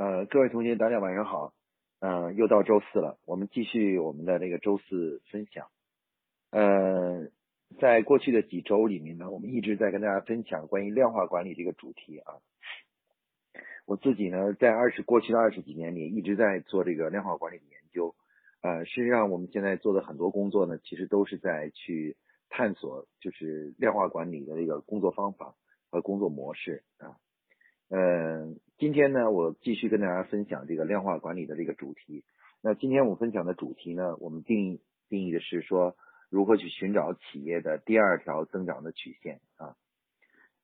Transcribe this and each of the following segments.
呃，各位同学，大家晚上好。嗯、又到周四了，我们继续我们的这个周四分享。呃，在过去的几周里面呢，我们一直在跟大家分享关于量化管理这个主题啊。我自己呢，在二十过去的二十几年里，一直在做这个量化管理的研究。呃，事实上，我们现在做的很多工作呢，其实都是在去探索，就是量化管理的这个工作方法和工作模式啊。嗯、今天呢，我继续跟大家分享这个量化管理的这个主题。那今天我分享的主题呢，我们定义定义的是说，如何去寻找企业的第二条增长的曲线啊。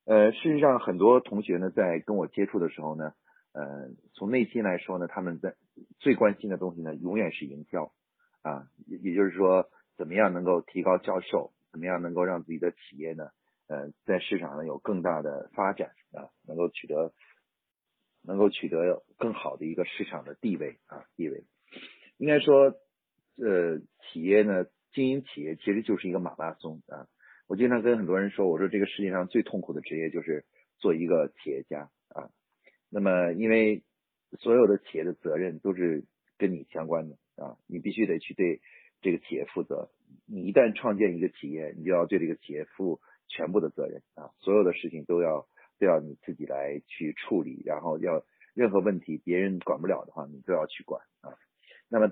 呃，事实上，很多同学呢，在跟我接触的时候呢，呃，从内心来说呢，他们在最关心的东西呢，永远是营销啊，也就是说，怎么样能够提高销售，怎么样能够让自己的企业呢，呃，在市场上有更大的发展啊，能够取得能够取得更好的一个市场的地位啊地位。应该说，呃，企业呢，经营企业其实就是一个马拉松啊。我经常跟很多人说，我说这个世界上最痛苦的职业就是做一个企业家啊。那么，因为所有的企业的责任都是跟你相关的啊，你必须得去对这个企业负责。你一旦创建一个企业，你就要对这个企业负全部的责任啊，所有的事情都要都要你自己来去处理，然后要任何问题别人管不了的话，你都要去管啊。那么，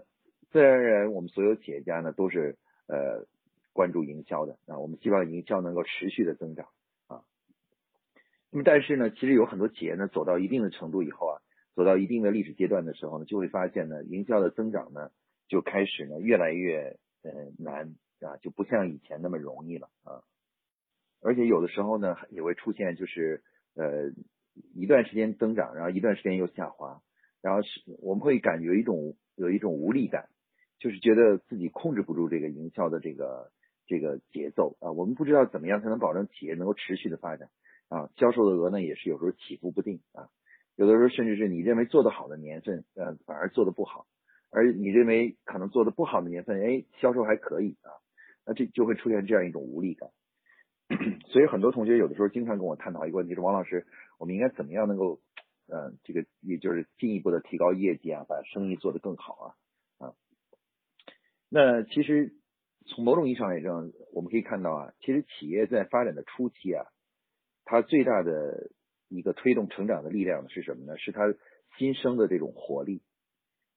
自然而然，我们所有企业家呢都是呃关注营销的啊，我们希望营销能够持续的增长啊。那么，但是呢，其实有很多企业呢走到一定的程度以后啊，走到一定的历史阶段的时候呢，就会发现呢，营销的增长呢就开始呢越来越呃难啊，就不像以前那么容易了啊。而且有的时候呢也会出现就是呃一段时间增长，然后一段时间又下滑，然后是我们会感觉一种有一种无力感，就是觉得自己控制不住这个营销的这个这个节奏啊，我们不知道怎么样才能保证企业能够持续的发展啊，销售的额呢也是有时候起伏不定啊，有的时候甚至是你认为做得好的年份，呃反而做得不好，而你认为可能做得不好的年份，哎销售还可以啊，那这就会出现这样一种无力感。所以很多同学有的时候经常跟我探讨一个问题，说王老师，我们应该怎么样能够，呃，这个也就是进一步的提高业绩啊，把生意做得更好啊啊。那其实从某种意义上来讲，我们可以看到啊，其实企业在发展的初期啊，它最大的一个推动成长的力量是什么呢？是它新生的这种活力。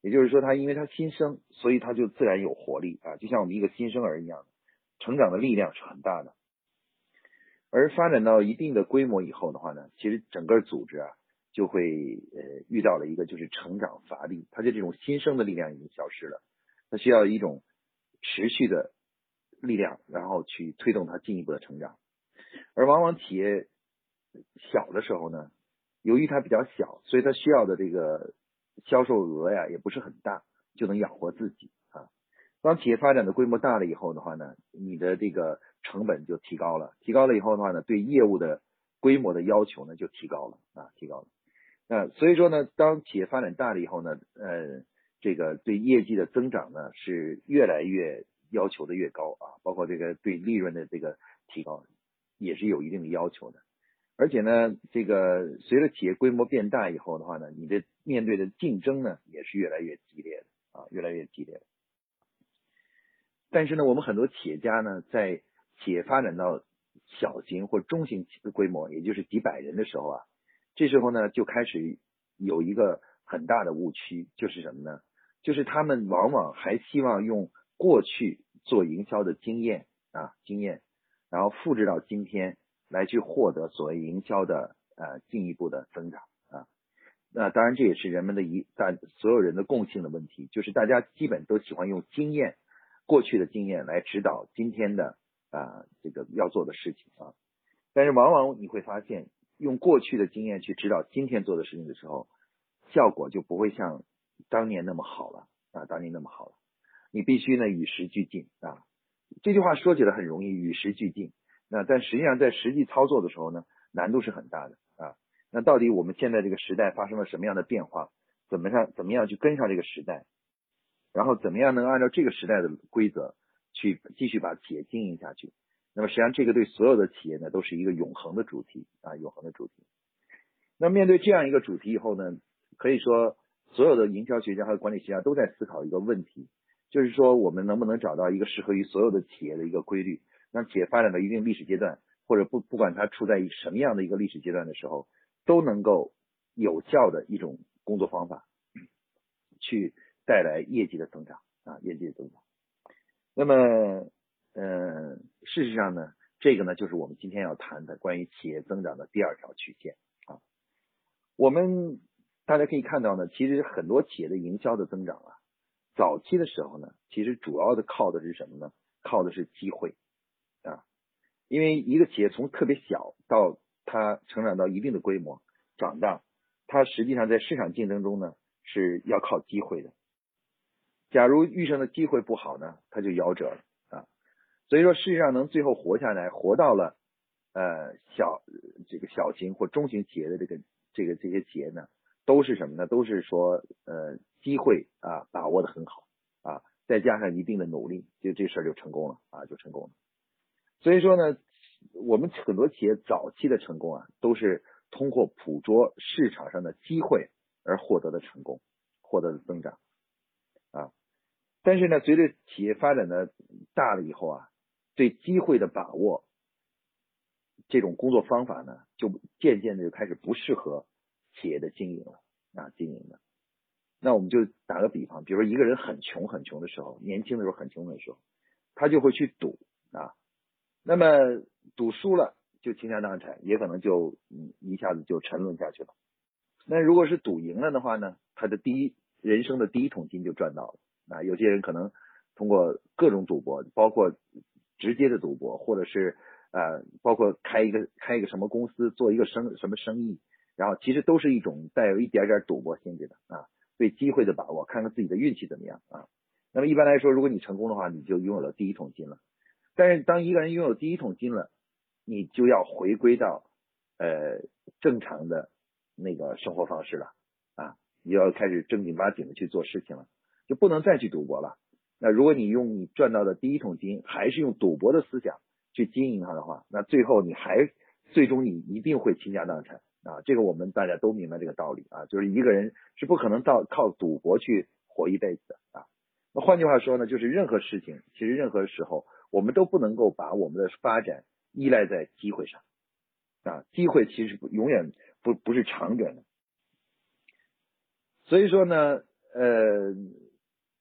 也就是说，它因为它新生，所以它就自然有活力啊，就像我们一个新生儿一样，成长的力量是很大的。而发展到一定的规模以后的话呢，其实整个组织啊就会呃遇到了一个就是成长乏力，它就这种新生的力量已经消失了，它需要一种持续的力量，然后去推动它进一步的成长。而往往企业小的时候呢，由于它比较小，所以它需要的这个销售额呀也不是很大，就能养活自己啊。当企业发展的规模大了以后的话呢，你的这个成本就提高了，提高了以后的话呢，对业务的规模的要求呢就提高了啊，提高了。那所以说呢，当企业发展大了以后呢，呃，这个对业绩的增长呢是越来越要求的越高啊，包括这个对利润的这个提高也是有一定的要求的。而且呢，这个随着企业规模变大以后的话呢，你的面对的竞争呢也是越来越激烈的啊，越来越激烈的。但是呢，我们很多企业家呢，在企业发展到小型或中型的规模，也就是几百人的时候啊，这时候呢就开始有一个很大的误区，就是什么呢？就是他们往往还希望用过去做营销的经验啊经验，然后复制到今天来去获得所谓营销的呃进一步的增长啊。那当然这也是人们的一大所有人的共性的问题，就是大家基本都喜欢用经验。过去的经验来指导今天的啊这个要做的事情啊，但是往往你会发现，用过去的经验去指导今天做的事情的时候，效果就不会像当年那么好了啊，当年那么好了。你必须呢与时俱进啊。这句话说起来很容易，与时俱进。那但实际上在实际操作的时候呢，难度是很大的啊。那到底我们现在这个时代发生了什么样的变化？怎么样怎么样去跟上这个时代？然后怎么样能按照这个时代的规则去继续把企业经营下去？那么实际上这个对所有的企业呢都是一个永恒的主题啊，永恒的主题。那面对这样一个主题以后呢，可以说所有的营销学家和管理学家都在思考一个问题，就是说我们能不能找到一个适合于所有的企业的一个规律，让企业发展到一定历史阶段，或者不不管它处在什么样的一个历史阶段的时候，都能够有效的一种工作方法，去带来业绩的增长啊，业绩的增长。那么，嗯，事实上呢，这个呢就是我们今天要谈的关于企业增长的第二条曲线啊。我们大家可以看到呢，其实很多企业的营销的增长啊，早期的时候呢，其实主要的靠的是什么呢？靠的是机会啊，因为一个企业从特别小到它成长到一定的规模，长大，它实际上在市场竞争中呢是要靠机会的。假如遇上的机会不好呢，它就夭折了啊。所以说，世界上能最后活下来，活到了呃小这个小型或中型企业的这个这个这些企业呢，都是什么呢？都是说呃机会啊把握的很好啊，再加上一定的努力，就这事儿就成功了啊，就成功了。所以说呢。我们很多企业早期的成功啊，都是通过捕捉市场上的机会而获得的成功，获得的增长啊。但是呢，随着企业发展的大了以后啊，对机会的把握这种工作方法呢，就渐渐的就开始不适合企业的经营了啊，经营的。那我们就打个比方，比如说一个人很穷很穷的时候，年轻的时候很穷的时候，他就会去赌啊。那么赌输了就倾家荡产，也可能就嗯一下子就沉沦下去了。那如果是赌赢了的话呢，他的第一人生的第一桶金就赚到了。啊，有些人可能通过各种赌博，包括直接的赌博，或者是呃，包括开一个开一个什么公司，做一个生什么生意，然后其实都是一种带有一点点赌博性质的啊，对机会的把握，看看自己的运气怎么样啊。那么一般来说，如果你成功的话，你就拥有了第一桶金了。但是当一个人拥有第一桶金了，你就要回归到呃正常的那个生活方式了啊，你要开始正经八经的去做事情了，就不能再去赌博了。那如果你用你赚到的第一桶金，还是用赌博的思想去经营它的话，那最后你还最终你一定会倾家荡产啊！这个我们大家都明白这个道理啊，就是一个人是不可能到靠赌博去活一辈子的啊。那换句话说呢，就是任何事情，其实任何时候。我们都不能够把我们的发展依赖在机会上啊，机会其实永远不不是长远的。所以说呢，呃，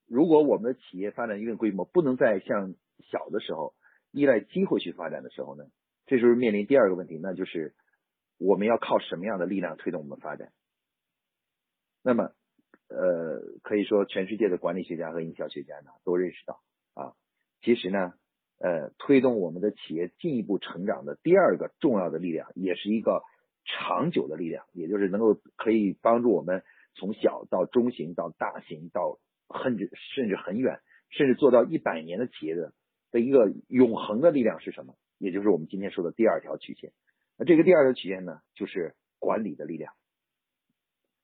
如果我们的企业发展一定规模，不能再像小的时候依赖机会去发展的时候呢，这时候面临第二个问题，那就是我们要靠什么样的力量推动我们发展？那么，呃，可以说全世界的管理学家和营销学家呢都认识到啊，其实呢。呃，推动我们的企业进一步成长的第二个重要的力量，也是一个长久的力量，也就是能够可以帮助我们从小到中型到大型到甚至甚至很远，甚至做到一百年的企业的的一个永恒的力量是什么？也就是我们今天说的第二条曲线。那这个第二条曲线呢，就是管理的力量。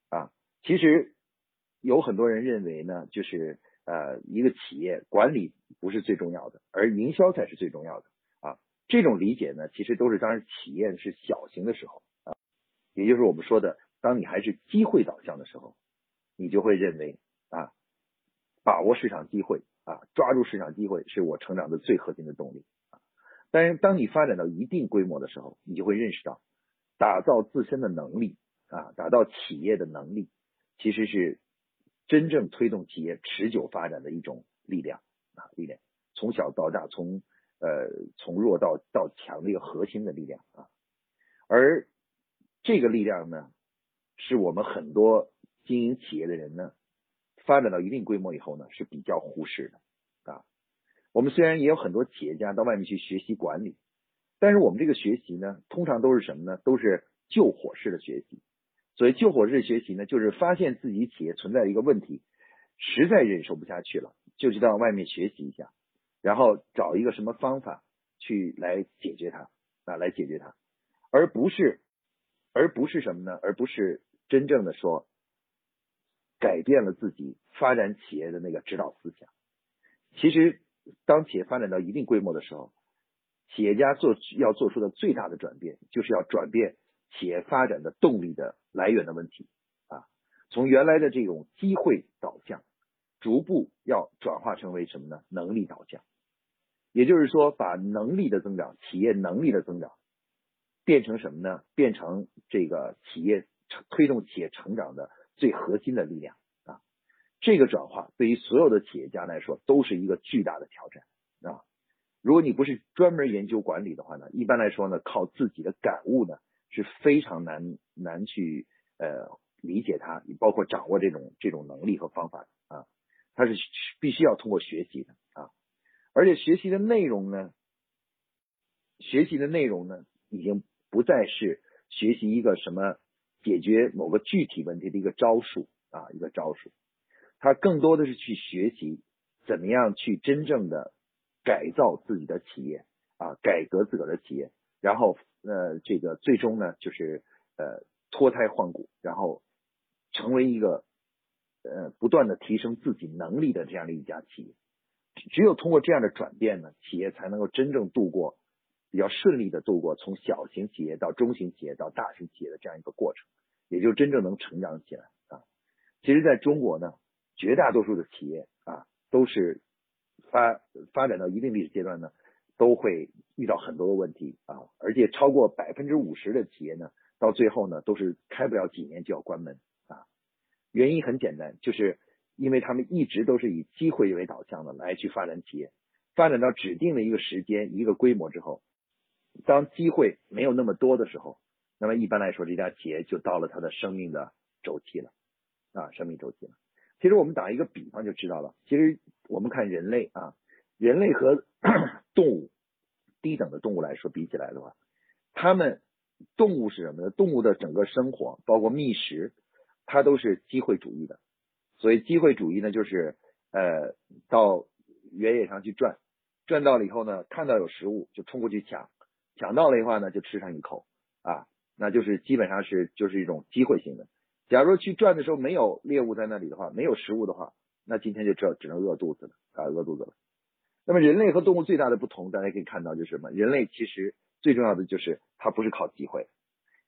啊，其实有很多人认为呢，就是呃，一个企业管理。不是最重要的，而营销才是最重要的啊！这种理解呢，其实都是当时企业是小型的时候啊，也就是我们说的，当你还是机会导向的时候，你就会认为，把握市场机会啊，抓住市场机会是我成长的最核心的动力啊。但是当你发展到一定规模的时候，你就会认识到，打造自身的能力啊，打造企业的能力，其实是真正推动企业持久发展的一种力量。啊，力量从小到大，从呃从弱到到强的一个核心的力量啊，而这个力量呢，是我们很多经营企业的人呢，发展到一定规模以后呢，是比较忽视的啊。我们虽然也有很多企业家到外面去学习管理，但是我们这个学习呢，通常都是什么呢？都是救火式的学习。所以救火式学习呢，就是发现自己企业存在一个问题，实在忍受不下去了。就去到外面学习一下，然后找一个什么方法去来解决它啊，来解决它，而不是，而不是什么呢？而不是真正的说改变了自己发展企业的那个指导思想。其实，当企业发展到一定规模的时候，企业家做要做出的最大的转变，就是要转变企业发展的动力的来源的问题啊，从原来的这种机会导向，逐步要转化成为什么呢？能力导向。也就是说，把能力的增长、企业能力的增长，变成什么呢？变成这个企业推动企业成长的最核心的力量啊！这个转化对于所有的企业家来说都是一个巨大的挑战啊！如果你不是专门研究管理的话呢，一般来说呢，靠自己的感悟呢是非常难难去呃理解它，包括掌握这种这种能力和方法啊，它是必须要通过学习的啊。而且学习的内容呢，学习的内容呢，已经不再是学习一个什么解决某个具体问题的一个招数啊，一个招数，他更多的是去学习怎么样去真正的改造自己的企业啊，改革自个儿的企业，然后呃，这个最终呢，就是呃脱胎换骨，然后成为一个呃不断的提升自己能力的这样的一家企业。只有通过这样的转变呢，企业才能够真正度过比较顺利的度过从小型企业到中型企业到大型企业的这样一个过程，也就真正能成长起来啊。其实，在中国呢，绝大多数的企业啊，都是发发展到一定历史阶段呢，都会遇到很多的问题啊，而且超过百分之五十的企业呢，到最后呢，都是开不了几年就要关门啊。原因很简单，就是。因为他们一直都是以机会为导向的来去发展企业，发展到指定的一个时间、一个规模之后，当机会没有那么多的时候，那么一般来说，这家企业就到了它的生命的周期了，啊，生命周期了。其实我们打一个比方就知道了。其实我们看人类啊，人类和 动物低等的动物来说比起来的话，他们动物是什么呢？动物的整个生活，包括觅食，它都是机会主义的。所以机会主义呢，就是呃到原野上去转，转到了以后呢，看到有食物就冲过去抢，抢到了的话呢就吃上一口啊，那就是基本上是就是一种机会性的。假如去转的时候没有猎物在那里的话，没有食物的话，那今天就只只能饿肚子了啊，饿肚子了。那么人类和动物最大的不同，大家可以看到就是什么？人类其实最重要的就是它不是靠机会，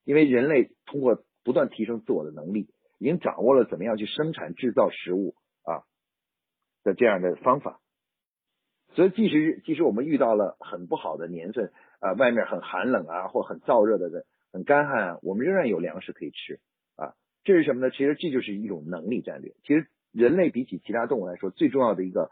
因为人类通过不断提升自我的能力。已经掌握了怎么样去生产制造食物啊的这样的方法，所以即使即使我们遇到了很不好的年份啊，外面很寒冷啊，或很燥热的、很干旱啊，我们仍然有粮食可以吃啊。这是什么呢？其实这就是一种能力战略。其实人类比起其他动物来说，最重要的一个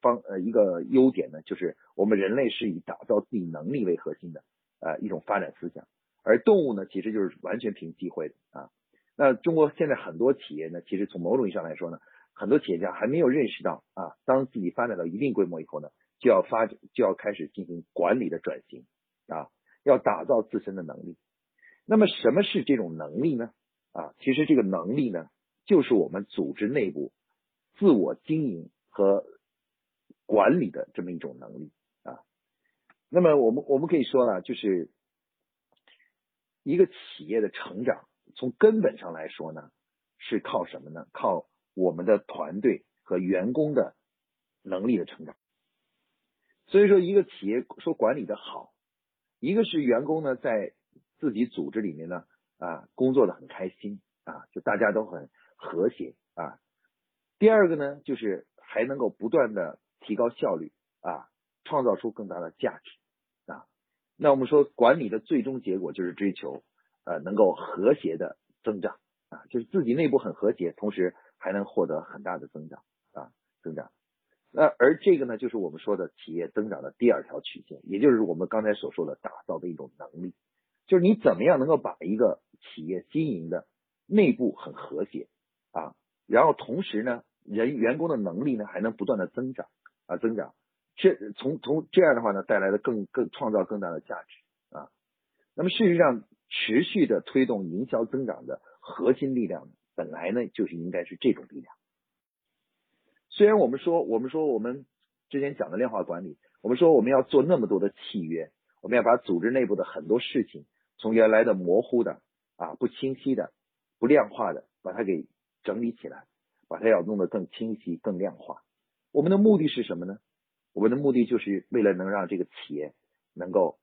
方呃一个优点呢，就是我们人类是以打造自己能力为核心的呃一种发展思想，而动物呢，其实就是完全凭机会的啊。那中国现在很多企业呢，其实从某种意义上来说呢，很多企业家还没有认识到啊，当自己发展到一定规模以后呢，就要发展就要开始进行管理的转型啊，要打造自身的能力。那么什么是这种能力呢？啊，其实这个能力呢，就是我们组织内部自我经营和管理的这么一种能力啊。那么我们我们可以说呢，就是一个企业的成长。从根本上来说呢，是靠什么呢？靠我们的团队和员工的能力的成长。所以说，一个企业说管理的好，一个是员工呢在自己组织里面呢啊工作的很开心啊，就大家都很和谐啊。第二个呢，就是还能够不断的提高效率啊，创造出更大的价值啊。那我们说管理的最终结果就是追求。呃，能够和谐的增长啊，就是自己内部很和谐，同时还能获得很大的增长啊，增长。那而这个呢，就是我们说的企业增长的第二条曲线，也就是我们刚才所说的打造的一种能力，就是你怎么样能够把一个企业经营的内部很和谐啊，然后同时呢，人员工的能力呢还能不断的增长啊，增长，这从从这样的话呢，带来的更更创造更大的价值啊。那么事实上。持续的推动营销增长的核心力量，本来呢就是应该是这种力量。虽然我们说，我们说我们之前讲的量化管理，我们说我们要做那么多的契约，我们要把组织内部的很多事情，从原来的模糊的啊不清晰的、不量化的，把它给整理起来，把它要弄得更清晰、更量化。我们的目的是什么呢？我们的目的就是为了能让这个企业能够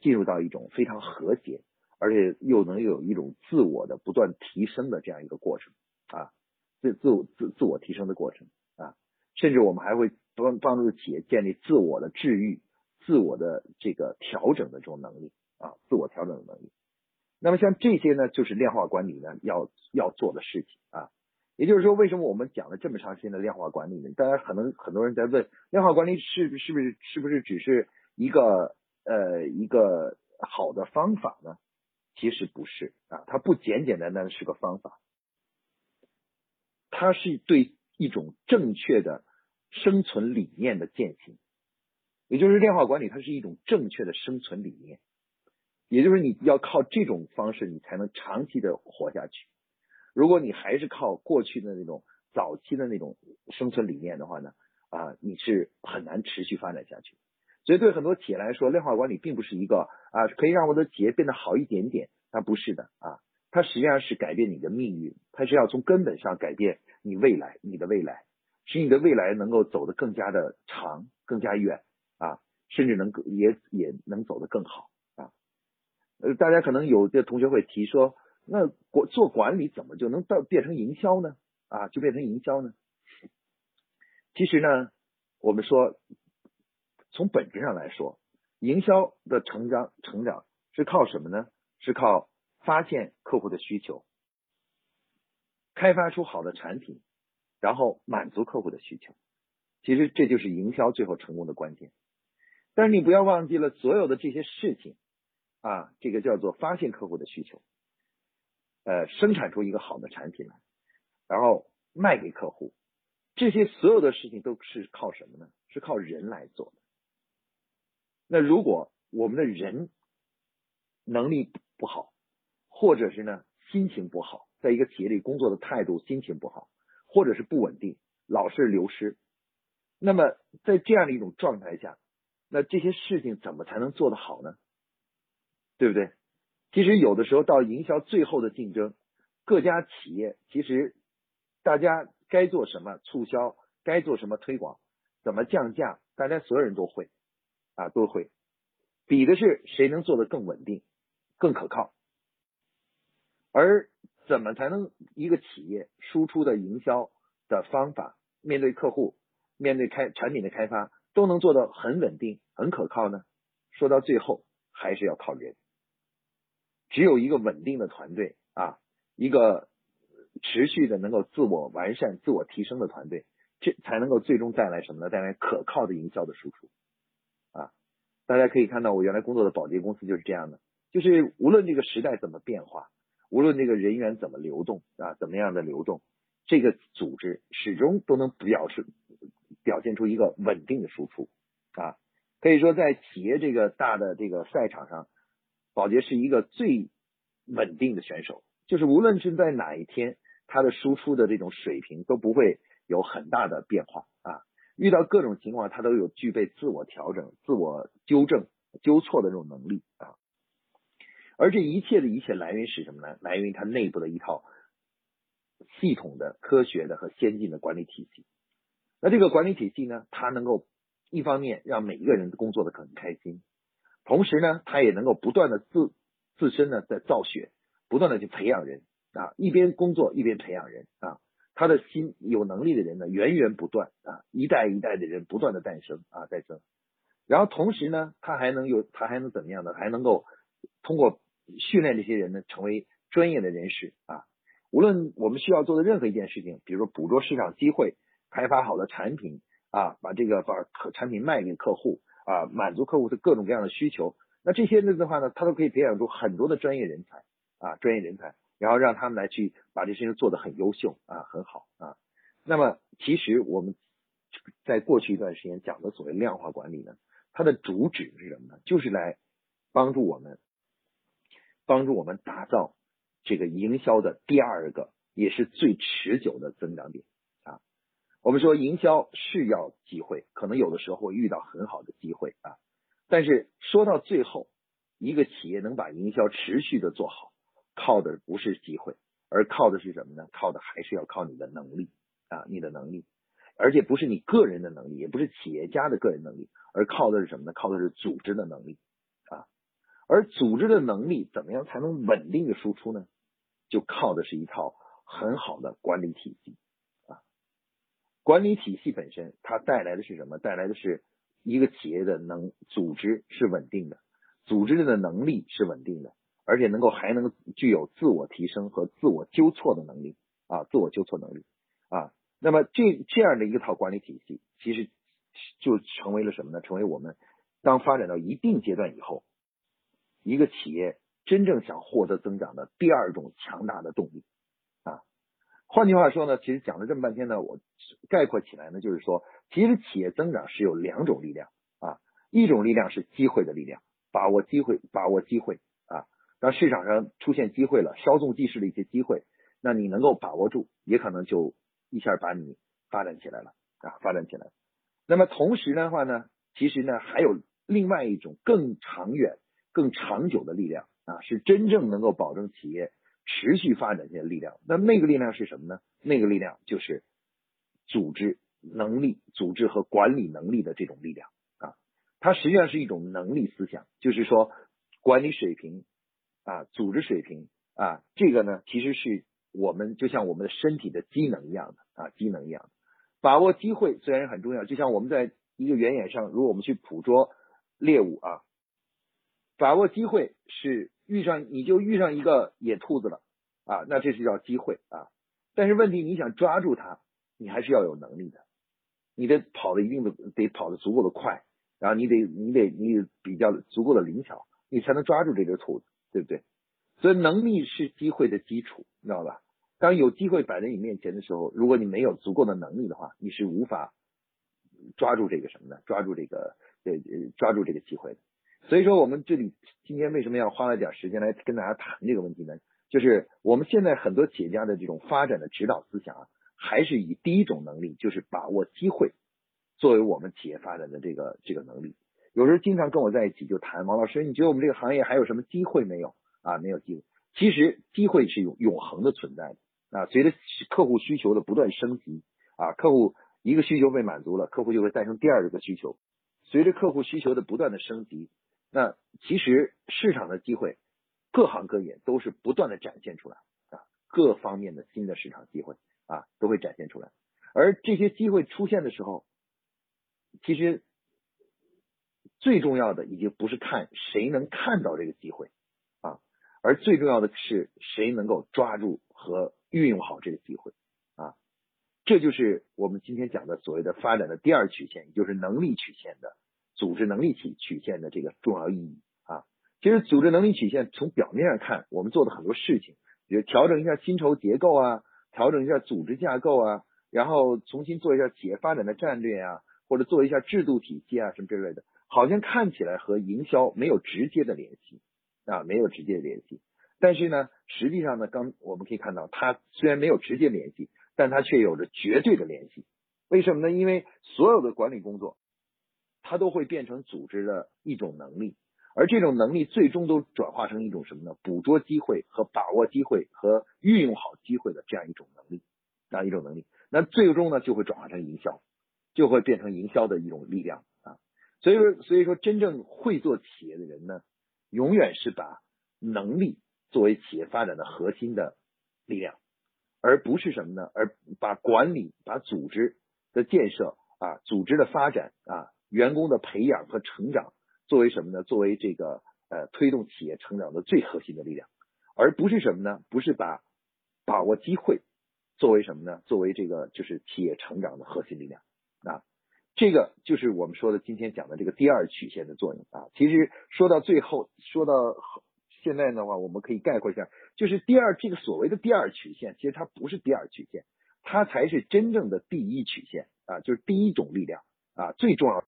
进入到一种非常和谐。而且又能有一种自我的不断提升的这样一个过程啊，自自我自自我提升的过程，甚至我们还会帮帮助企业建立自我的治愈、自我的这个调整的这种能力啊，自我调整的能力。那么像这些呢，就是量化管理呢要要做的事情啊。也就是说，为什么我们讲了这么长时间的量化管理呢？大家可能很多人在问，量化管理是是不是是不是只是一个呃一个好的方法呢？其实不是啊，它不简简单单的是个方法，它是对一种正确的生存理念的践行。也就是量化管理，它是一种正确的生存理念。也就是你要靠这种方式，你才能长期的活下去。如果你还是靠过去的那种早期的那种生存理念的话呢，啊，你是很难持续发展下去。所以对很多企业来说，量化管理并不是一个啊可以让我的企业变得好一点点，它不是的啊，它实际上是改变你的命运，它是要从根本上改变你未来，你的未来，使你的未来能够走得更加的长、更加远啊，甚至能够也也能走得更好啊。呃，大家可能有的同学会提说。那管做管理怎么就能到变成营销呢？啊，就变成营销呢？其实呢，我们说从本质上来说，营销的成长成长是靠什么呢？是靠发现客户的需求，开发出好的产品，然后满足客户的需求。其实这就是营销最后成功的关键。但是你不要忘记了，所有的这些事情啊，这个叫做发现客户的需求。呃，生产出一个好的产品来，然后卖给客户，这些所有的事情都是靠什么呢？是靠人来做的。那如果我们的人能力不好，或者是呢心情不好，在一个企业里工作的态度心情不好，或者是不稳定，老是流失，那么在这样的一种状态下，那这些事情怎么才能做得好呢？对不对？其实有的时候到营销最后的竞争，各家企业其实大家该做什么促销，该做什么推广，怎么降价，大家所有人都会啊都会，比的是谁能做的更稳定、更可靠。而怎么才能一个企业输出的营销的方法，面对客户、面对开产品的开发都能做到很稳定、很可靠呢？说到最后，还是要靠人。只有一个稳定的团队啊，一个持续的能够自我完善、自我提升的团队，这才能够最终带来什么呢？带来可靠的营销的输出啊！大家可以看到，我原来工作的保洁公司就是这样的，就是无论这个时代怎么变化，无论这个人员怎么流动啊，怎么样的流动，这个组织始终都能表示表现出一个稳定的输出啊！可以说，在企业这个大的这个赛场上。保洁是一个最稳定的选手，就是无论是在哪一天，他的输出的这种水平都不会有很大的变化啊。遇到各种情况，他都有具备自我调整、自我纠正、纠错的这种能力啊。而这一切的一切来源是什么呢？来源于他内部的一套系统的、科学的和先进的管理体系。那这个管理体系呢，它能够一方面让每一个人工作的很开心。同时呢，他也能够不断的自自身呢在造血，不断的去培养人啊，一边工作一边培养人啊，他的心有能力的人呢源源不断啊，一代一代的人不断的诞生啊再生，然后同时呢，他还能有他还能怎么样呢？还能够通过训练这些人呢成为专业的人士啊，无论我们需要做的任何一件事情，比如说捕捉市场机会，开发好的产品啊，把这个把产品卖给客户。啊，满足客户的各种各样的需求，那这些的话呢，他都可以培养出很多的专业人才啊，专业人才，然后让他们来去把这些事情做得很优秀啊，很好啊。那么，其实我们在过去一段时间讲的所谓量化管理呢，它的主旨是什么呢？就是来帮助我们，帮助我们打造这个营销的第二个也是最持久的增长点啊。我们说营销是要机会，可能有的时候会遇到很好的机会啊。但是说到最后，一个企业能把营销持续的做好，靠的不是机会，而靠的是什么呢？靠的还是要靠你的能力啊，你的能力，而且不是你个人的能力，也不是企业家的个人能力，而靠的是什么呢？靠的是组织的能力。而组织的能力怎么样才能稳定的输出呢？就靠的是一套很好的管理体系啊。管理体系本身它带来的是什么？带来的是一个企业的能组织是稳定的，组织的能力是稳定的，而且能够还能具有自我提升和自我纠错的能力啊，自我纠错能力啊。那么这这样的一个套管理体系，其实就成为了什么呢？成为我们当发展到一定阶段以后，一个企业真正想获得增长的第二种强大的动力啊。换句话说呢，其实讲了这么半天呢，我概括起来呢，就是说，其实企业增长是有两种力量啊，一种力量是机会的力量，把握机会，把握机会啊。当市场上出现机会了，稍纵即逝的一些机会，那你能够把握住，也可能就。一下把你发展起来了啊，发展起来。那么同时的话呢，其实呢还有另外一种更长远、更长久的力量啊，是真正能够保证企业持续发展的力量。那那个力量是什么呢？那个力量就是组织能力、组织和管理能力的这种力量啊。它实际上是一种能力思想，就是说管理水平啊、组织水平啊，这个呢其实是。我们就像我们的身体的机能一样的啊，机能一样的，把握机会虽然很重要，就像我们在一个原野上，如果我们去捕捉猎物啊，把握机会是遇上你就遇上一个野兔子了啊，那这是叫机会啊。但是问题你想抓住它，你还是要有能力的，你得跑的一定的得跑的足够的快，然后你得你得你比较足够的灵巧，你才能抓住这只兔子，对不对？所以能力是机会的基础，你知道吧？当有机会摆在你面前的时候，如果你没有足够的能力的话，你是无法抓住这个什么呢？抓住这个呃呃抓住这个机会的。所以说，我们这里今天为什么要花了点时间来跟大家谈这个问题呢？就是我们现在很多企业家的这种发展的指导思想啊，还是以第一种能力，就是把握机会，作为我们企业发展的这个这个能力。有时候经常跟我在一起就谈，王老师，你觉得我们这个行业还有什么机会没有啊？没有机会。其实机会是永永恒的存在的。啊，随着客户需求的不断升级，啊，客户一个需求被满足了，客户就会诞生第二个需求。随着客户需求的不断的升级，那其实市场的机会，各行各业都是不断的展现出来啊，各方面的新的市场机会啊都会展现出来。而这些机会出现的时候，其实最重要的已经不是看谁能看到这个机会啊，而最重要的是谁能够抓住和。运用好这个机会啊，这就是我们今天讲的所谓的发展的第二曲线，也就是能力曲线的组织能力曲曲线的这个重要意义啊。其实组织能力曲线从表面上看，我们做的很多事情，比如调整一下薪酬结构啊，调整一下组织架构啊，然后重新做一下企业发展的战略啊，或者做一下制度体系啊什么之类的，好像看起来和营销没有直接的联系啊，没有直接的联系。但是呢，实际上呢，刚我们可以看到，它虽然没有直接联系，但它却有着绝对的联系。为什么呢？因为所有的管理工作，它都会变成组织的一种能力，而这种能力最终都转化成一种什么呢？捕捉机会和把握机会和运用好机会的这样一种能力，这样一种能力。那最终呢，就会转化成营销，就会变成营销的一种力量啊。所以说，所以说，真正会做企业的人呢，永远是把能力。作为企业发展的核心的力量，而不是什么呢？而把管理、把组织的建设啊、组织的发展啊、员工的培养和成长作为什么呢？作为这个呃推动企业成长的最核心的力量，而不是什么呢？不是把把握机会作为什么呢？作为这个就是企业成长的核心力量啊。这个就是我们说的今天讲的这个第二曲线的作用啊。其实说到最后，说到。现在的话，我们可以概括一下，就是第二这个所谓的第二曲线，其实它不是第二曲线，它才是真正的第一曲线啊，就是第一种力量啊，最重要。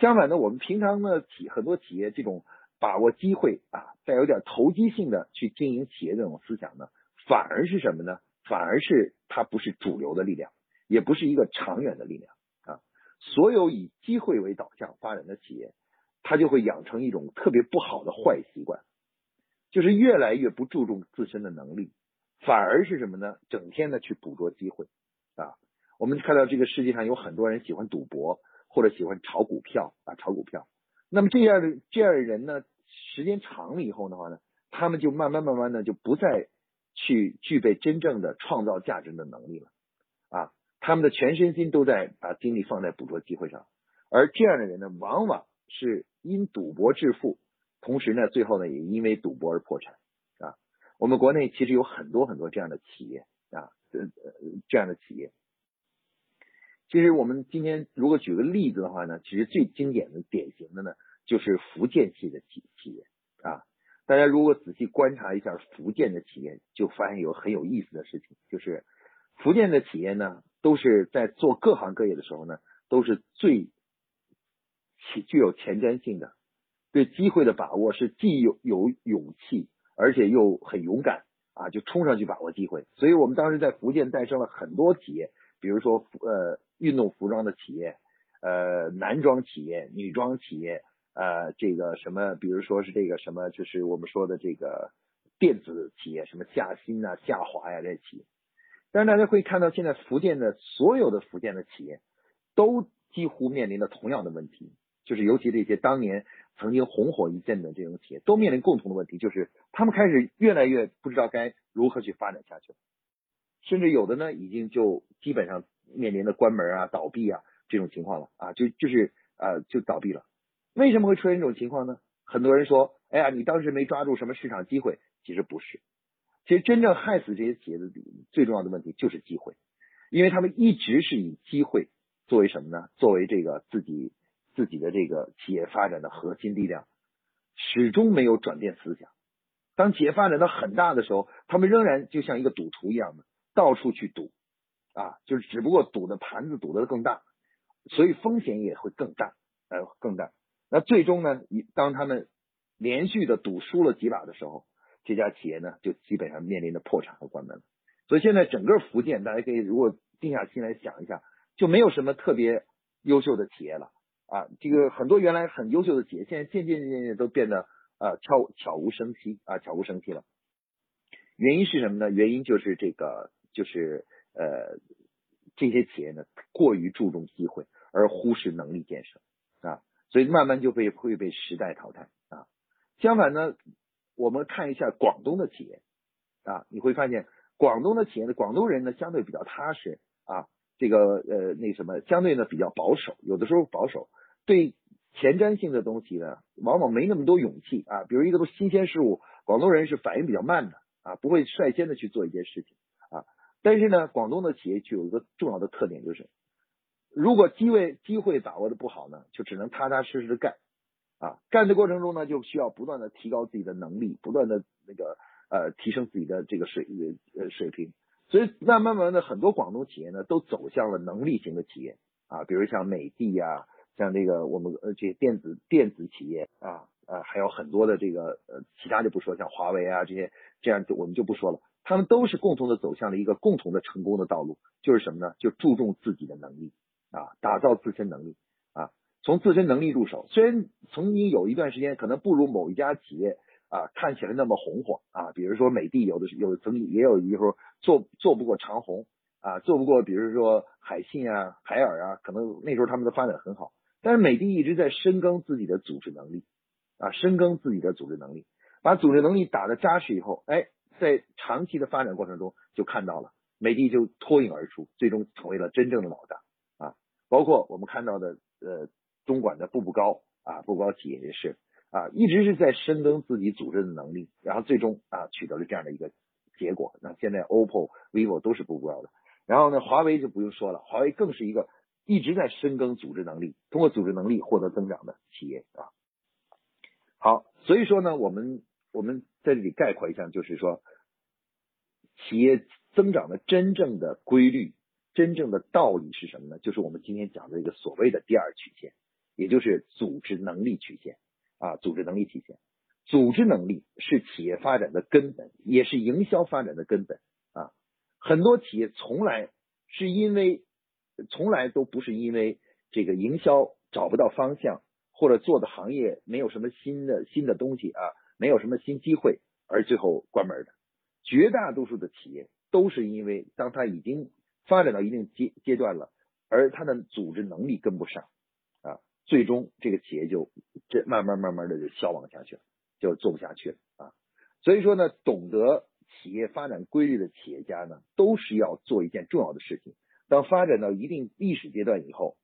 相反的，我们平常呢企很多企业这种把握机会啊，带有点投机性的去经营企业这种思想呢，反而是什么呢？反而是它不是主流的力量，也不是一个长远的力量啊。所有以机会为导向发展的企业，它就会养成一种特别不好的坏习惯。就是越来越不注重自身的能力，反而是什么呢？整天的去捕捉机会啊！我们看到这个世界上有很多人喜欢赌博，或者喜欢炒股票啊，炒股票。那么这样的这样的人呢，时间长了以后的话呢，他们就慢慢慢慢的就不再去具备真正的创造价值的能力了啊，他们的全身心都在把精力放在捕捉机会上，而这样的人呢，往往是因赌博致富，同时呢，最后呢也因为赌博而破产啊。我们国内其实有很多很多这样的企业啊，呃这样的企业。其实我们今天如果举个例子的话呢，其实最经典的典型的呢，就是福建系的企企业啊。大家如果仔细观察一下福建的企业，就发现有很有意思的事情，就是福建的企业呢，都是在做各行各业的时候呢，都是最具具有前瞻性的，对机会的把握是既有有勇气，而且又很勇敢啊，就冲上去把握机会。所以我们当时在福建诞生了很多企业，比如说呃运动服装的企业，呃男装企业、女装企业。呃，这个什么，比如说是这个什么，就是我们说的这个电子企业，什么夏新啊、夏华呀这些企业。但是大家会看到，现在福建的所有的福建的企业都几乎面临着同样的问题，就是尤其这些当年曾经红火一阵的这种企业，都面临共同的问题，就是他们开始越来越不知道该如何去发展下去，甚至有的呢，已经就基本上面临着关门啊、倒闭啊这种情况了啊，就就是呃就倒闭了。为什么会出现这种情况呢？很多人说：“哎呀，你当时没抓住什么市场机会。”其实不是，其实真正害死这些企业的最重要的问题就是机会，因为他们一直是以机会作为什么呢？作为这个自己自己的这个企业发展的核心力量，始终没有转变思想。当企业发展到很大的时候，他们仍然就像一个赌徒一样的到处去赌啊，就是只不过赌的盘子赌的更大，所以风险也会更大，呃，更大。那最终呢？当他们连续的赌输了几把的时候，这家企业呢就基本上面临着破产和关门了。所以现在整个福建，大家可以如果静下心来想一下，就没有什么特别优秀的企业了啊。这个很多原来很优秀的企业，现在渐渐渐渐都变得啊悄悄无声息啊悄无声息了。原因是什么呢？原因就是这个就是呃这些企业呢过于注重机会，而忽视能力建设啊。所以慢慢就被会被时代淘汰啊。相反呢，我们看一下广东的企业啊，你会发现广东的企业呢广东人呢相对比较踏实啊，这个呃那什么相对呢比较保守，有的时候保守对前瞻性的东西呢往往没那么多勇气啊。比如一个都新鲜事物，广东人是反应比较慢的啊，不会率先的去做一件事情。但是呢，广东的企业具有一个重要的特点就是。如果机会机会把握的不好呢，就只能踏踏实实的干，啊，干的过程中呢，就需要不断的提高自己的能力，不断的那个呃提升自己的这个水呃水平，所以慢慢慢的很多广东企业呢都走向了能力型的企业啊，比如像美的呀，像这个我们呃这些电子电子企业啊啊还有很多的这个呃其他就不说，像华为啊这些这样就我们就不说了，他们都是共同的走向了一个共同的成功的道路，就是什么呢？就注重自己的能力。啊，打造自身能力啊，从自身能力入手。虽然曾经有一段时间可能不如某一家企业啊看起来那么红火啊，比如说美的有的是有曾经也有一时候做做不过长虹啊，做不过比如说海信啊、海尔啊，可能那时候他们的发展很好。但是美的一直在深耕自己的组织能力啊，深耕自己的组织能力，把组织能力打得扎实以后，哎，在长期的发展过程中就看到了美的就脱颖而出，最终成为了真正的老大啊。包括我们看到的，呃，中管的步步高啊，步步高企业也是啊，一直是在深耕自己组织的能力，然后最终啊取得了这样的一个结果。那现在 OPPO、vivo 都是步步高的，然后呢，华为就不用说了，华为更是一个一直在深耕组织能力，通过组织能力获得增长的企业啊。好，所以说呢，我们我们在这里概括一下，就是说，企业增长的真正的规律。真正的道理是什么呢？就是我们今天讲的这个所谓的第二曲线，也就是组织能力曲线啊，组织能力曲线。组织能力是企业发展的根本，也是营销发展的根本啊。很多企业从来是因为，从来都不是因为这个营销找不到方向，或者做的行业没有什么新的新的东西啊，没有什么新机会而最后关门的。绝大多数的企业都是因为当他已经发展到一定阶阶段了，而他的组织能力跟不上啊，最终这个企业就这慢慢慢慢的就消亡下去了，就做不下去了啊。所以说呢，懂得企业发展规律的企业家呢，都是要做一件重要的事情。当发展到一定历史阶段以后，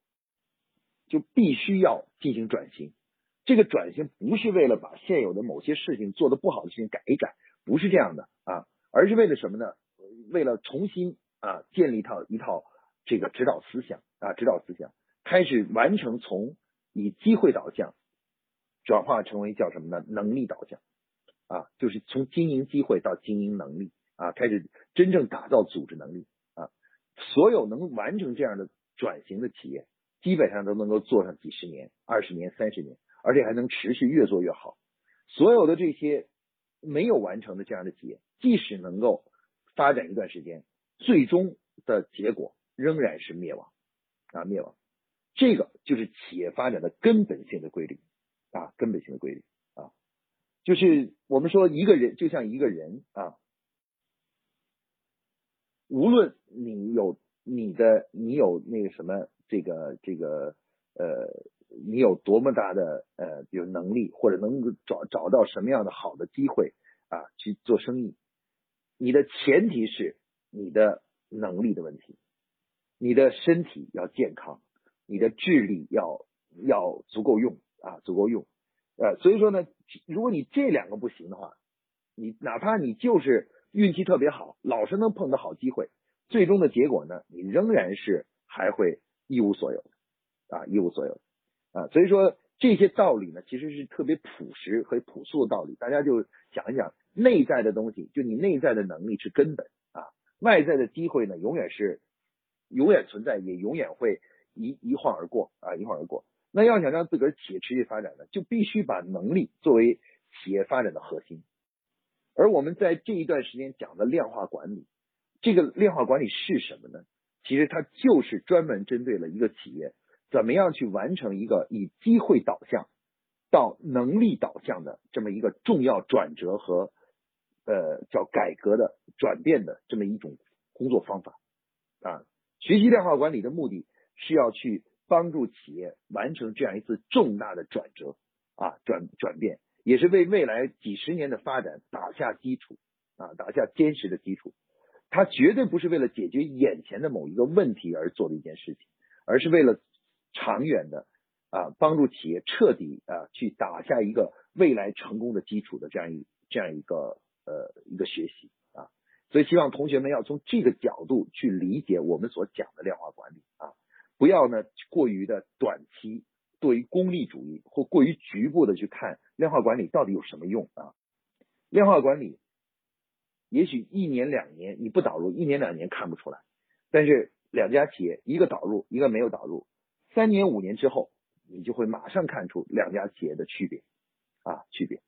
就必须要进行转型。这个转型不是为了把现有的某些事情做的不好的事情改一改，不是这样的啊，而是为了什么呢？为了重新啊建立一套一套这个指导思想啊指导思想，开始完成从以机会导向转化成为叫什么呢？能力导向啊，就是从经营机会到经营能力啊，开始真正打造组织能力啊。所有能完成这样的转型的企业，基本上都能够做上几十年、二十年、三十年。而且还能持续越做越好。所有的这些没有完成的这样的企业，即使能够发展一段时间，最终的结果仍然是灭亡啊，灭亡。这个就是企业发展的根本性的规律啊，根本性的规律啊，就是我们说一个人就像一个人啊，无论你有你的你有那个什么这个这个呃。你有多么大的呃，比如能力，或者能找找到什么样的好的机会啊，去做生意？你的前提是你的能力的问题，你的身体要健康，你的智力要要足够用啊，足够用。呃，所以说呢，如果你这两个不行的话，你哪怕你就是运气特别好，老是能碰到好机会，最终的结果呢，你仍然是还会一无所有啊，一无所有。啊，所以说这些道理呢，其实是特别朴实和朴素的道理。大家就想一想，内在的东西，就你内在的能力是根本啊，外在的机会呢，永远是永远存在，也永远会一一晃而过啊，一晃而过。那要想让自个儿企业持续发展呢，就必须把能力作为企业发展的核心。而我们在这一段时间讲的量化管理，这个量化管理是什么呢？其实它就是专门针对了一个企业。怎么样去完成一个以机会导向到能力导向的这么一个重要转折和呃叫改革的转变的这么一种工作方法啊？学习量化管理的目的是要去帮助企业完成这样一次重大的转折啊转转变，也是为未来几十年的发展打下基础啊打下坚实的基础。它绝对不是为了解决眼前的某一个问题而做的一件事情，而是为了。长远的啊，帮助企业彻底啊去打下一个未来成功的基础的这样一这样一个呃一个学习啊，所以希望同学们要从这个角度去理解我们所讲的量化管理啊，不要呢过于的短期过于功利主义或过于局部的去看量化管理到底有什么用啊？量化管理也许一年两年你不导入，一年两年看不出来，但是两家企业一个导入一个没有导入。三年五年之后，你就会马上看出两家企业的区别啊，区别，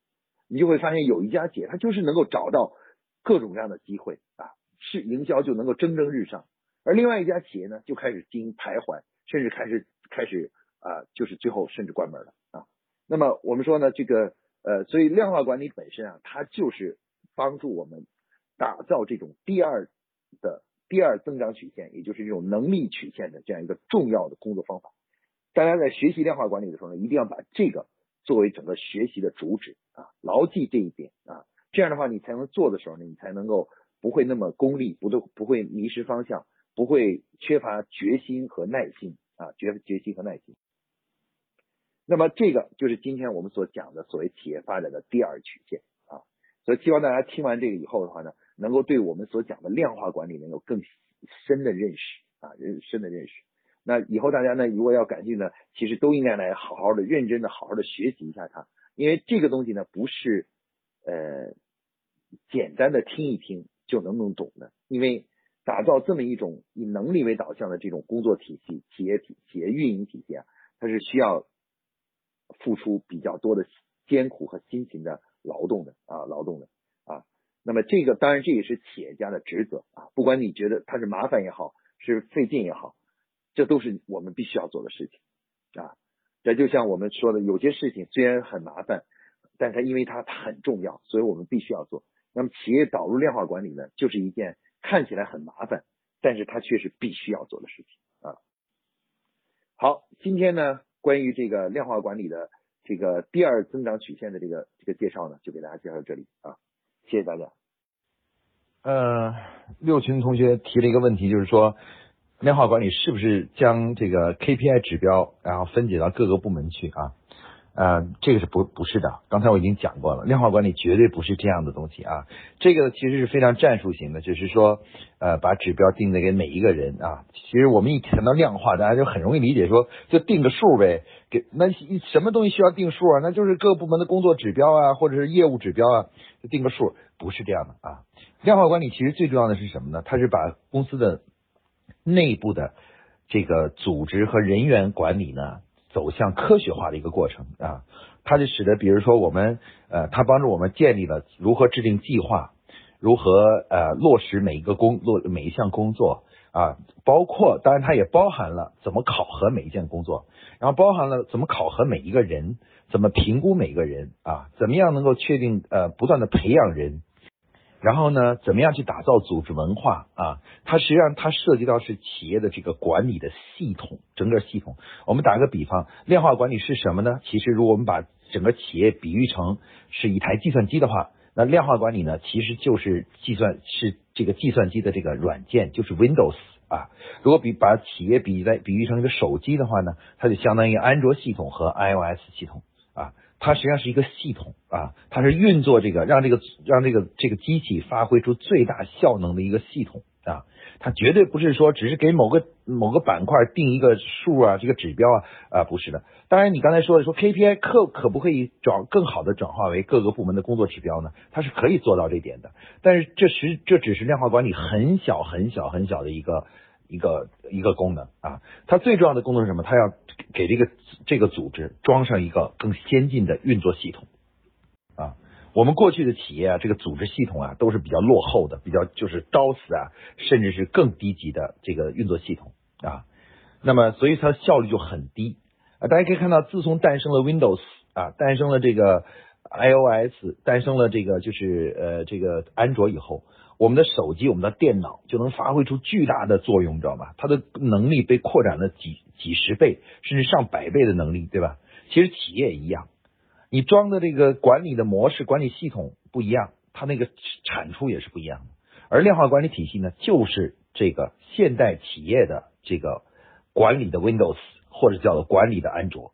你就会发现有一家企业它就是能够找到各种各样的机会啊，是营销就能够蒸蒸日上，而另外一家企业呢就开始经营徘徊，甚至开始开始啊，就是最后甚至关门了啊。那么我们说呢，这个呃，所以量化管理本身啊，它就是帮助我们打造这种第二的第二增长曲线，也就是这种能力曲线的这样一个重要的工作方法。大家在学习量化管理的时候呢，一定要把这个作为整个学习的主旨啊，牢记这一点啊，这样的话你才能做的时候呢，你才能够不会那么功利，不都不会迷失方向，不会缺乏决心和耐心啊，决决心和耐心。那么这个就是今天我们所讲的所谓企业发展的第二曲线啊，所以希望大家听完这个以后的话呢，能够对我们所讲的量化管理能有更深的认识啊，认深的认识。那以后大家呢，如果要感兴趣呢，其实都应该来好好的、认真的、好好的学习一下它，因为这个东西呢，不是呃简单的听一听就能能懂的。因为打造这么一种以能力为导向的这种工作体系、企业体、企业运营体系啊，它是需要付出比较多的艰苦和辛勤的劳动的啊，劳动的啊。那么这个当然这也是企业家的职责啊，不管你觉得它是麻烦也好，是费劲也好。这都是我们必须要做的事情啊！这就像我们说的，有些事情虽然很麻烦，但是因为它很重要，所以我们必须要做。那么，企业导入量化管理呢，就是一件看起来很麻烦，但是它却是必须要做的事情啊！好，今天呢，关于这个量化管理的这个第二增长曲线的这个这个介绍呢，就给大家介绍到这里啊！谢谢大家。呃，六群同学提了一个问题，就是说量化管理是不是将这个 KPI 指标然后分解到各个部门去啊？呃，这个是不不是的，刚才我已经讲过了，量化管理绝对不是这样的东西啊。这个其实是非常战术型的，就是说，呃，把指标定在给每一个人啊。其实我们一谈到量化，大家就很容易理解，说就定个数呗，给那什么东西需要定数啊？那就是各部门的工作指标啊，或者是业务指标啊，就定个数，不是这样的啊。量化管理其实最重要的是什么呢？它是把公司的内部的这个组织和人员管理呢。走向科学化的一个过程啊，它就使得，比如说我们呃，它帮助我们建立了如何制定计划，如何呃落实每一个工落每一项工作啊，包括当然它也包含了怎么考核每一件工作，然后包含了怎么考核每一个人，怎么评估每一个人啊，怎么样能够确定呃不断的培养人。然后呢，怎么样去打造组织文化啊？它实际上它涉及到是企业的这个管理的系统，整个系统。我们打个比方，量化管理是什么呢？其实，如果我们把整个企业比喻成是一台计算机的话，那量化管理呢，其实就是计算是这个计算机的这个软件，就是 Windows 啊。如果比把企业比在比喻成一个手机的话呢，它就相当于安卓系统和 iOS 系统。它实际上是一个系统啊，它是运作这个让这个让这个这个机器发挥出最大效能的一个系统啊。它绝对不是说只是给某个某个板块定一个数啊，这个指标啊啊不是的。当然，你刚才说的说 KPI 可可不可以转更好的转化为各个部门的工作指标呢？它是可以做到这点的。但是这实这只是量化管理很小很小很小的一个。一个一个功能啊，它最重要的功能是什么？它要给这个这个组织装上一个更先进的运作系统啊。我们过去的企业啊，这个组织系统啊，都是比较落后的，比较就是刀死啊，甚至是更低级的这个运作系统啊。那么，所以它效率就很低啊。大家可以看到，自从诞生了 Windows 啊，诞生了这个 iOS，诞生了这个就是呃这个安卓以后。我们的手机，我们的电脑就能发挥出巨大的作用，你知道吗？它的能力被扩展了几几十倍，甚至上百倍的能力，对吧？其实企业也一样，你装的这个管理的模式、管理系统不一样，它那个产出也是不一样的。而量化管理体系呢，就是这个现代企业的这个管理的 Windows，或者叫做管理的安卓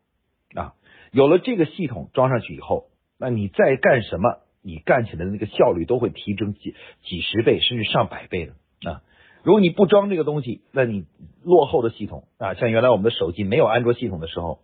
啊。有了这个系统装上去以后，那你再干什么？你干起来的那个效率都会提升几几十倍，甚至上百倍的啊！如果你不装这个东西，那你落后的系统啊，像原来我们的手机没有安卓系统的时候，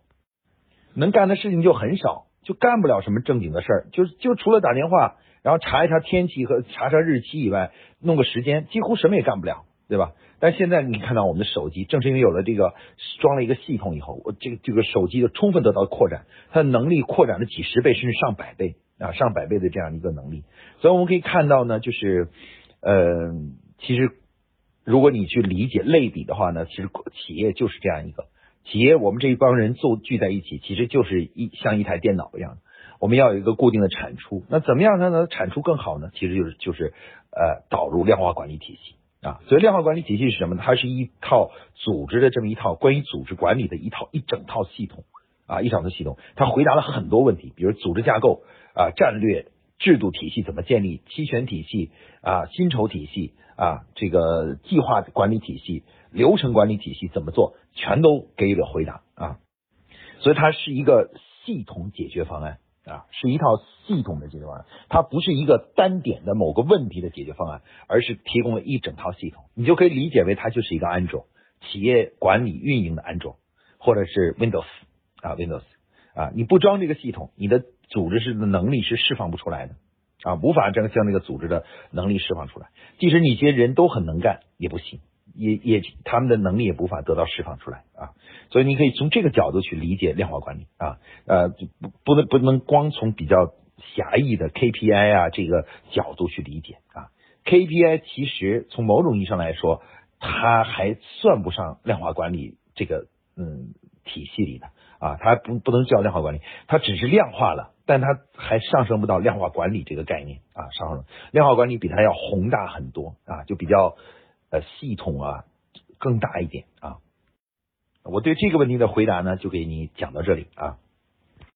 能干的事情就很少，就干不了什么正经的事儿，就就除了打电话，然后查一查天气和查查日期以外，弄个时间，几乎什么也干不了，对吧？但现在你看到我们的手机，正是因为有了这个装了一个系统以后，我这个这个手机就充分得到扩展，它的能力扩展了几十倍，甚至上百倍。啊，上百倍的这样一个能力，所以我们可以看到呢，就是，呃，其实如果你去理解类比的话呢，其实企业就是这样一个。企业，我们这一帮人坐聚在一起，其实就是一像一台电脑一样，我们要有一个固定的产出，那怎么样才能产出更好呢？其实就是就是呃导入量化管理体系。啊，所以量化管理体系是什么呢？它是一套组织的这么一套关于组织管理的一套一整套系统啊，一整套系统，它回答了很多问题，比如组织架构。啊，战略制度体系怎么建立？期权体系啊，薪酬体系啊，这个计划管理体系、流程管理体系怎么做？全都给予了回答啊。所以它是一个系统解决方案啊，是一套系统的解决方案。它不是一个单点的某个问题的解决方案，而是提供了一整套系统。你就可以理解为它就是一个安卓企业管理运营的安卓，或者是 Windows 啊，Windows 啊，你不装这个系统，你的。组织是的能力是释放不出来的啊，无法将将那个组织的能力释放出来。即使你这些人都很能干，也不行，也也他们的能力也无法得到释放出来啊。所以你可以从这个角度去理解量化管理啊，呃，不不能不能光从比较狭义的 KPI 啊这个角度去理解啊。KPI 其实从某种意义上来说，它还算不上量化管理这个嗯体系里的啊，它不不能叫量化管理，它只是量化了。但它还上升不到量化管理这个概念啊，上升量化管理比它要宏大很多啊，就比较呃系统啊更大一点啊。我对这个问题的回答呢，就给你讲到这里啊。